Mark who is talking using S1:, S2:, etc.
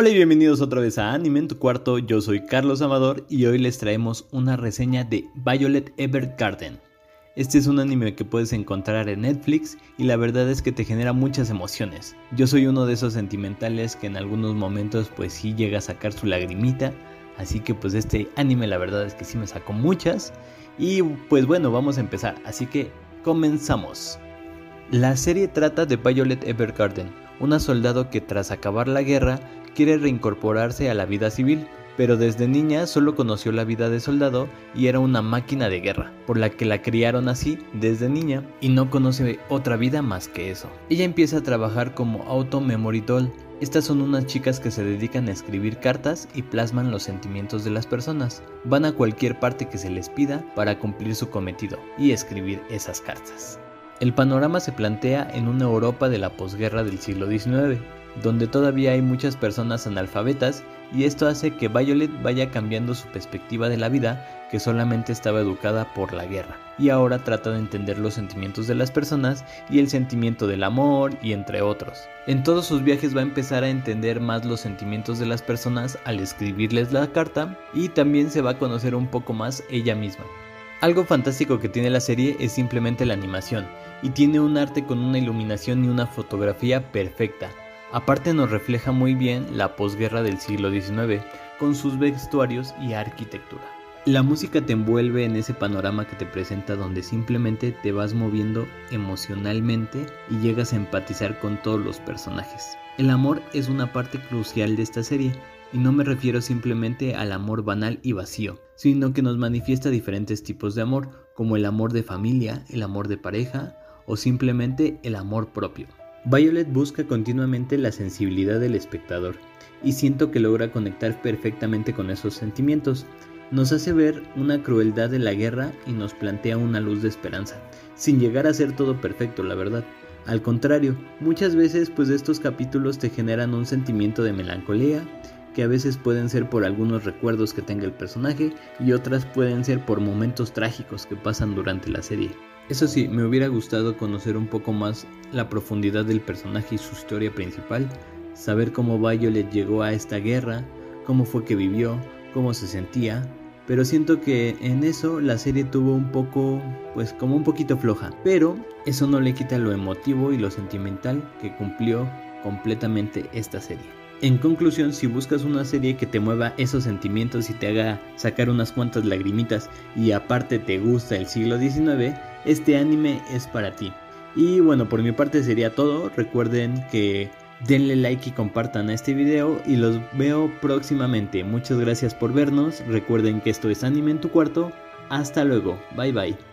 S1: Hola y bienvenidos otra vez a Anime en tu cuarto, yo soy Carlos Amador y hoy les traemos una reseña de Violet Evergarden. Este es un anime que puedes encontrar en Netflix y la verdad es que te genera muchas emociones. Yo soy uno de esos sentimentales que en algunos momentos pues sí llega a sacar su lagrimita, así que pues este anime la verdad es que sí me sacó muchas y pues bueno vamos a empezar, así que comenzamos. La serie trata de Violet Evergarden, una soldado que tras acabar la guerra quiere reincorporarse a la vida civil, pero desde niña solo conoció la vida de soldado y era una máquina de guerra, por la que la criaron así desde niña y no conoce otra vida más que eso. Ella empieza a trabajar como auto memory doll. Estas son unas chicas que se dedican a escribir cartas y plasman los sentimientos de las personas. Van a cualquier parte que se les pida para cumplir su cometido y escribir esas cartas. El panorama se plantea en una Europa de la posguerra del siglo XIX, donde todavía hay muchas personas analfabetas y esto hace que Violet vaya cambiando su perspectiva de la vida que solamente estaba educada por la guerra y ahora trata de entender los sentimientos de las personas y el sentimiento del amor y entre otros. En todos sus viajes va a empezar a entender más los sentimientos de las personas al escribirles la carta y también se va a conocer un poco más ella misma. Algo fantástico que tiene la serie es simplemente la animación y tiene un arte con una iluminación y una fotografía perfecta Aparte nos refleja muy bien la posguerra del siglo XIX, con sus vestuarios y arquitectura. La música te envuelve en ese panorama que te presenta donde simplemente te vas moviendo emocionalmente y llegas a empatizar con todos los personajes. El amor es una parte crucial de esta serie y no me refiero simplemente al amor banal y vacío, sino que nos manifiesta diferentes tipos de amor, como el amor de familia, el amor de pareja o simplemente el amor propio. Violet busca continuamente la sensibilidad del espectador y siento que logra conectar perfectamente con esos sentimientos. Nos hace ver una crueldad de la guerra y nos plantea una luz de esperanza, sin llegar a ser todo perfecto, la verdad. Al contrario, muchas veces pues estos capítulos te generan un sentimiento de melancolía, que a veces pueden ser por algunos recuerdos que tenga el personaje y otras pueden ser por momentos trágicos que pasan durante la serie. Eso sí, me hubiera gustado conocer un poco más la profundidad del personaje y su historia principal, saber cómo Violet llegó a esta guerra, cómo fue que vivió, cómo se sentía, pero siento que en eso la serie tuvo un poco, pues como un poquito floja, pero eso no le quita lo emotivo y lo sentimental que cumplió completamente esta serie. En conclusión, si buscas una serie que te mueva esos sentimientos y te haga sacar unas cuantas lagrimitas y aparte te gusta el siglo XIX, este anime es para ti. Y bueno, por mi parte sería todo. Recuerden que denle like y compartan este video y los veo próximamente. Muchas gracias por vernos. Recuerden que esto es anime en tu cuarto. Hasta luego. Bye bye.